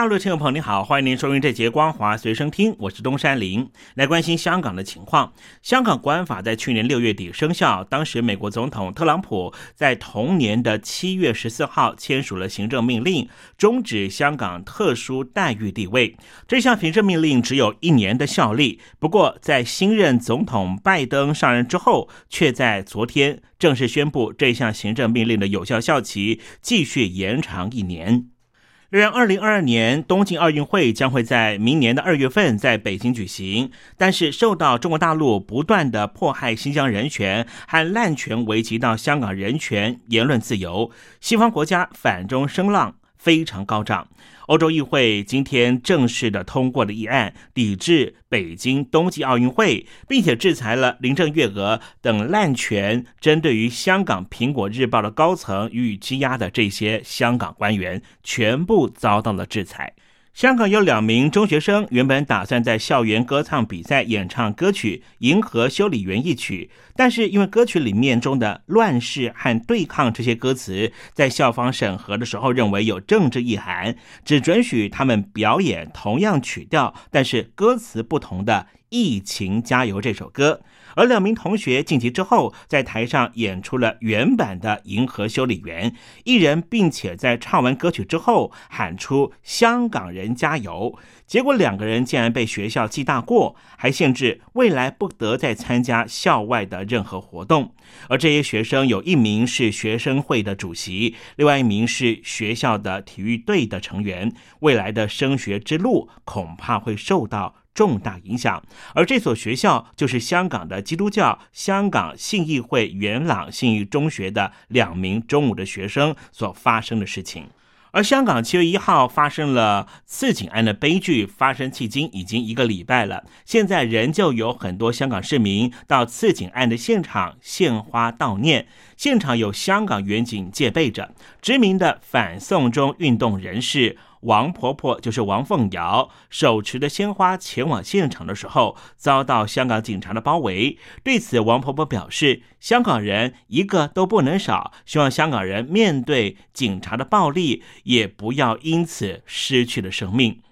大陆的听众朋友，你好，欢迎您收听这节《光华随身听》，我是东山林，来关心香港的情况。香港国安法在去年六月底生效，当时美国总统特朗普在同年的七月十四号签署了行政命令，终止香港特殊待遇地位。这项行政命令只有一年的效力，不过在新任总统拜登上任之后，却在昨天正式宣布这项行政命令的有效效期继续延长一年。虽然，二零二二年东京奥运会将会在明年的二月份在北京举行，但是受到中国大陆不断的迫害新疆人权和滥权，危及到香港人权、言论自由，西方国家反中声浪非常高涨。欧洲议会今天正式的通过了议案，抵制北京冬季奥运会，并且制裁了林郑月娥等滥权针对于香港《苹果日报》的高层予以羁押的这些香港官员，全部遭到了制裁。香港有两名中学生，原本打算在校园歌唱比赛演唱歌曲《银河修理员》一曲，但是因为歌曲里面中的“乱世”和“对抗”这些歌词，在校方审核的时候认为有政治意涵，只准许他们表演同样曲调，但是歌词不同的《疫情加油》这首歌。而两名同学晋级之后，在台上演出了原版的《银河修理员》，一人并且在唱完歌曲之后喊出“香港人加油”，结果两个人竟然被学校记大过，还限制未来不得再参加校外的任何活动。而这些学生有一名是学生会的主席，另外一名是学校的体育队的成员，未来的升学之路恐怕会受到。重大影响，而这所学校就是香港的基督教香港信义会元朗信义中学的两名中五的学生所发生的事情。而香港七月一号发生了刺警案的悲剧，发生迄今已经一个礼拜了，现在仍旧有很多香港市民到刺警案的现场献花悼念，现场有香港远警戒备着，知名的反送中运动人士。王婆婆就是王凤瑶，手持的鲜花前往现场的时候，遭到香港警察的包围。对此，王婆婆表示：“香港人一个都不能少，希望香港人面对警察的暴力，也不要因此失去了生命。”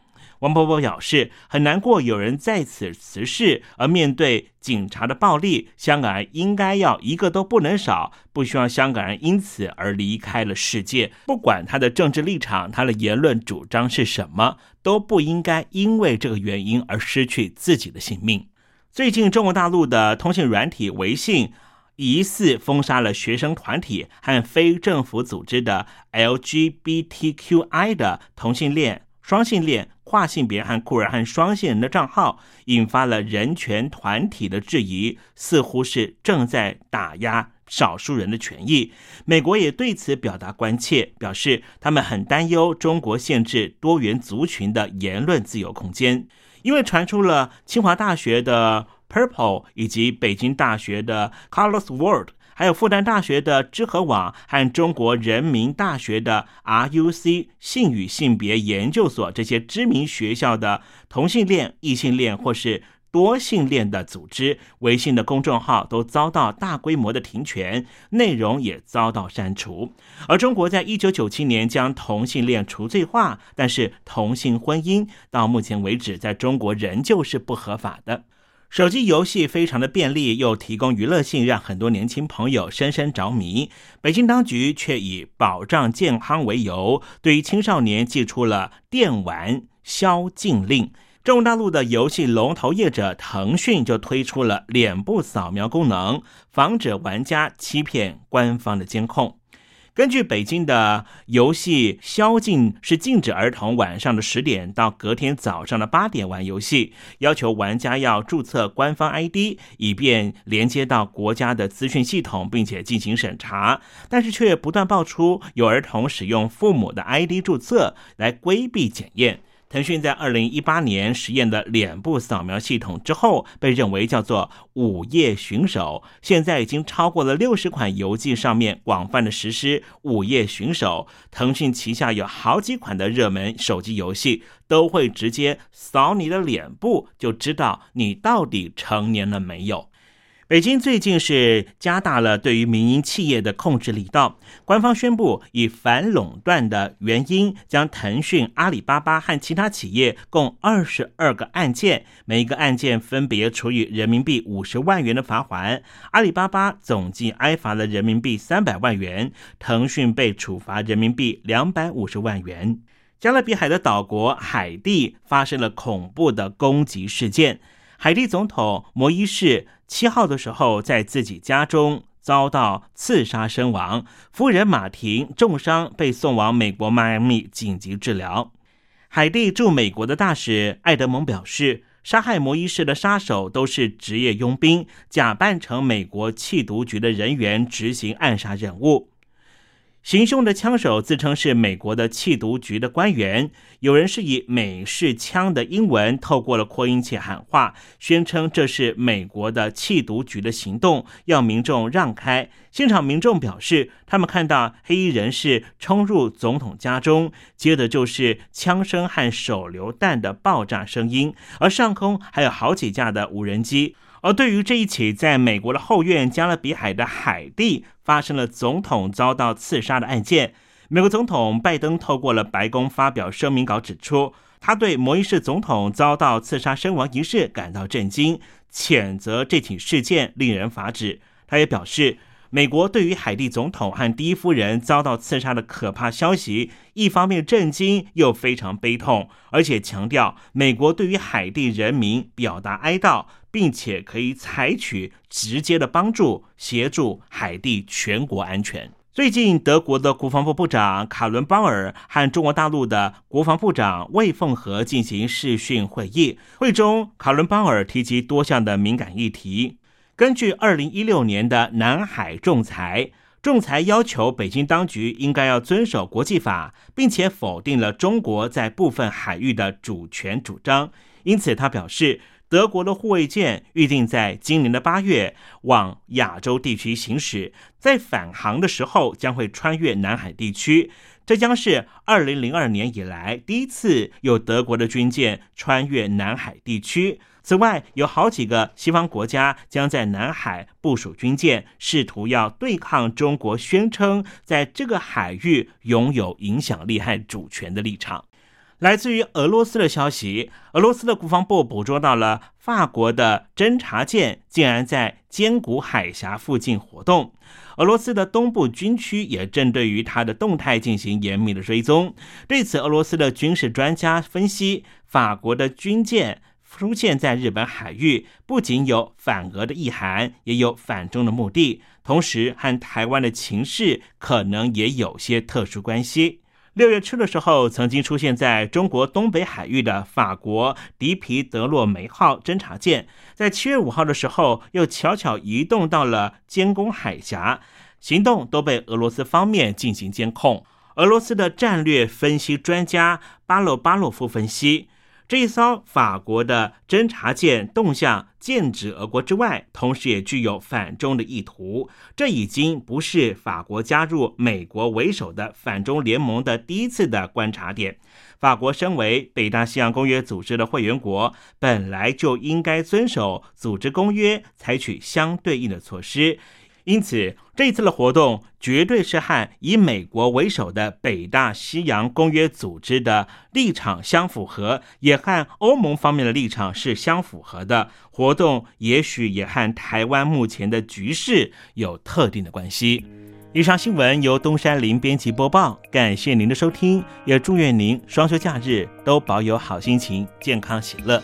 王伯伯表示很难过，有人在此辞世，而面对警察的暴力，香港人应该要一个都不能少，不希望香港人因此而离开了世界。不管他的政治立场、他的言论主张是什么，都不应该因为这个原因而失去自己的性命。最近，中国大陆的通信软体微信疑似封杀了学生团体和非政府组织的 LGBTQI 的同性恋。双性恋、跨性别和酷儿和双性人的账号，引发了人权团体的质疑，似乎是正在打压少数人的权益。美国也对此表达关切，表示他们很担忧中国限制多元族群的言论自由空间，因为传出了清华大学的 Purple 以及北京大学的 Carlos World。还有复旦大学的知和网和中国人民大学的 RUC 性与性别研究所这些知名学校的同性恋、异性恋或是多性恋的组织微信的公众号都遭到大规模的停权，内容也遭到删除。而中国在一九九七年将同性恋除罪化，但是同性婚姻到目前为止在中国仍旧是不合法的。手机游戏非常的便利，又提供娱乐性，让很多年轻朋友深深着迷。北京当局却以保障健康为由，对于青少年寄出了电玩宵禁令。中国大陆的游戏龙头业者腾讯就推出了脸部扫描功能，防止玩家欺骗官方的监控。根据北京的游戏宵禁是禁止儿童晚上的十点到隔天早上的八点玩游戏，要求玩家要注册官方 ID，以便连接到国家的资讯系统，并且进行审查。但是却不断爆出有儿童使用父母的 ID 注册来规避检验。腾讯在二零一八年实验的脸部扫描系统之后，被认为叫做“午夜巡守”。现在已经超过了六十款游戏上面广泛的实施“午夜巡守”。腾讯旗下有好几款的热门手机游戏都会直接扫你的脸部，就知道你到底成年了没有。北京最近是加大了对于民营企业的控制力道，官方宣布以反垄断的原因，将腾讯、阿里巴巴和其他企业共二十二个案件，每一个案件分别处以人民币五十万元的罚款。阿里巴巴总计挨罚了人民币三百万元，腾讯被处罚人民币两百五十万元。加勒比海的岛国海地发生了恐怖的攻击事件。海地总统摩伊士七号的时候，在自己家中遭到刺杀身亡，夫人马婷重伤，被送往美国迈阿密紧急治疗。海地驻美国的大使艾德蒙表示，杀害摩伊士的杀手都是职业佣兵，假扮成美国缉毒局的人员执行暗杀任务。行凶的枪手自称是美国的缉毒局的官员，有人是以美式枪的英文透过了扩音器喊话，宣称这是美国的缉毒局的行动，要民众让开。现场民众表示，他们看到黑衣人士冲入总统家中，接着就是枪声和手榴弹的爆炸声音，而上空还有好几架的无人机。而对于这一起在美国的后院加勒比海的海地发生了总统遭到刺杀的案件，美国总统拜登透过了白宫发表声明稿，指出他对摩伊士总统遭到刺杀身亡一事感到震惊，谴责这起事件令人发指。他也表示。美国对于海地总统和第一夫人遭到刺杀的可怕消息，一方面震惊又非常悲痛，而且强调美国对于海地人民表达哀悼，并且可以采取直接的帮助，协助海地全国安全。最近，德国的国防部部长卡伦鲍尔和中国大陆的国防部长魏凤和进行视讯会议，会中卡伦鲍尔提及多项的敏感议题。根据二零一六年的南海仲裁，仲裁要求北京当局应该要遵守国际法，并且否定了中国在部分海域的主权主张。因此，他表示，德国的护卫舰预定在今年的八月往亚洲地区行驶，在返航的时候将会穿越南海地区。这将是二零零二年以来第一次有德国的军舰穿越南海地区。此外，有好几个西方国家将在南海部署军舰，试图要对抗中国宣称在这个海域拥有影响力和主权的立场。来自于俄罗斯的消息，俄罗斯的国防部捕捉到了法国的侦察舰竟然在尖谷海峡附近活动，俄罗斯的东部军区也正对于它的动态进行严密的追踪。对此，俄罗斯的军事专家分析，法国的军舰。出现在日本海域，不仅有反俄的意涵，也有反中的目的，同时和台湾的情势可能也有些特殊关系。六月初的时候，曾经出现在中国东北海域的法国迪皮德洛梅号侦察舰，在七月五号的时候，又悄悄移动到了监工海峡，行动都被俄罗斯方面进行监控。俄罗斯的战略分析专家巴洛巴洛夫分析。这一艘法国的侦察舰动向剑指俄国之外，同时也具有反中的意图。这已经不是法国加入美国为首的反中联盟的第一次的观察点。法国身为北大西洋公约组织的会员国，本来就应该遵守组织公约，采取相对应的措施。因此，这次的活动绝对是和以美国为首的北大西洋公约组织的立场相符合，也和欧盟方面的立场是相符合的。活动也许也和台湾目前的局势有特定的关系。以上新闻由东山林编辑播报，感谢您的收听，也祝愿您双休假日都保有好心情，健康喜乐。